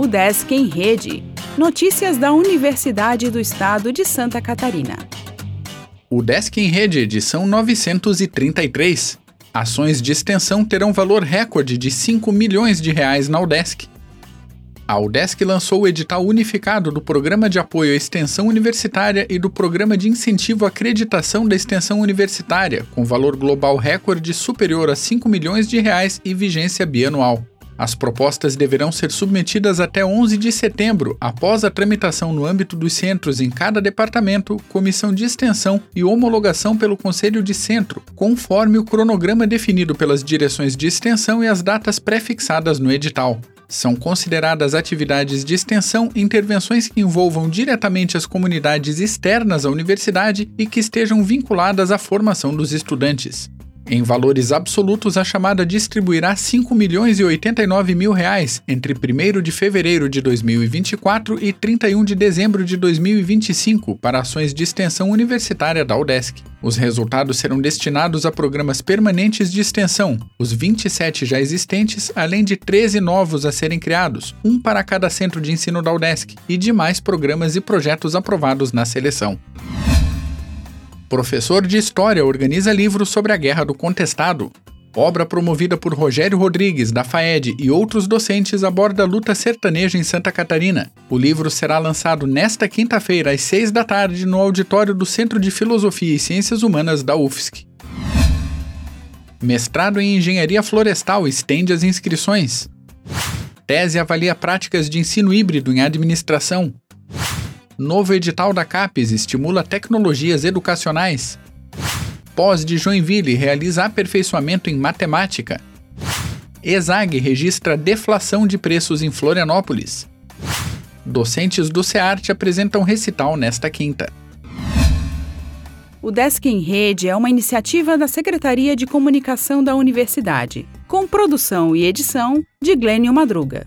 O Desk em Rede. Notícias da Universidade do Estado de Santa Catarina. O Desk em Rede, edição 933. Ações de extensão terão valor recorde de 5 milhões de reais na UDESC. A UDESC lançou o edital unificado do Programa de Apoio à Extensão Universitária e do Programa de Incentivo à Acreditação da Extensão Universitária, com valor global recorde superior a 5 milhões de reais e vigência bianual. As propostas deverão ser submetidas até 11 de setembro, após a tramitação no âmbito dos centros em cada departamento, comissão de extensão e homologação pelo Conselho de Centro, conforme o cronograma definido pelas direções de extensão e as datas prefixadas no edital. São consideradas atividades de extensão intervenções que envolvam diretamente as comunidades externas à universidade e que estejam vinculadas à formação dos estudantes. Em valores absolutos, a chamada distribuirá 5 milhões e 89 mil reais entre 1 de fevereiro de 2024 e 31 de dezembro de 2025 para ações de extensão universitária da UDESC. Os resultados serão destinados a programas permanentes de extensão, os 27 já existentes, além de 13 novos a serem criados, um para cada centro de ensino da UDESC, e demais programas e projetos aprovados na seleção. Professor de História organiza livro sobre a Guerra do Contestado. Obra promovida por Rogério Rodrigues, da FAED e outros docentes aborda a luta sertaneja em Santa Catarina. O livro será lançado nesta quinta-feira, às seis da tarde, no auditório do Centro de Filosofia e Ciências Humanas da UFSC. Mestrado em Engenharia Florestal estende as inscrições. Tese avalia práticas de ensino híbrido em administração. Novo edital da CAPES estimula tecnologias educacionais. Pós de Joinville realiza aperfeiçoamento em matemática. ESAG registra deflação de preços em Florianópolis. Docentes do SEART apresentam recital nesta quinta. O Desk em Rede é uma iniciativa da Secretaria de Comunicação da Universidade, com produção e edição de Glênio Madruga.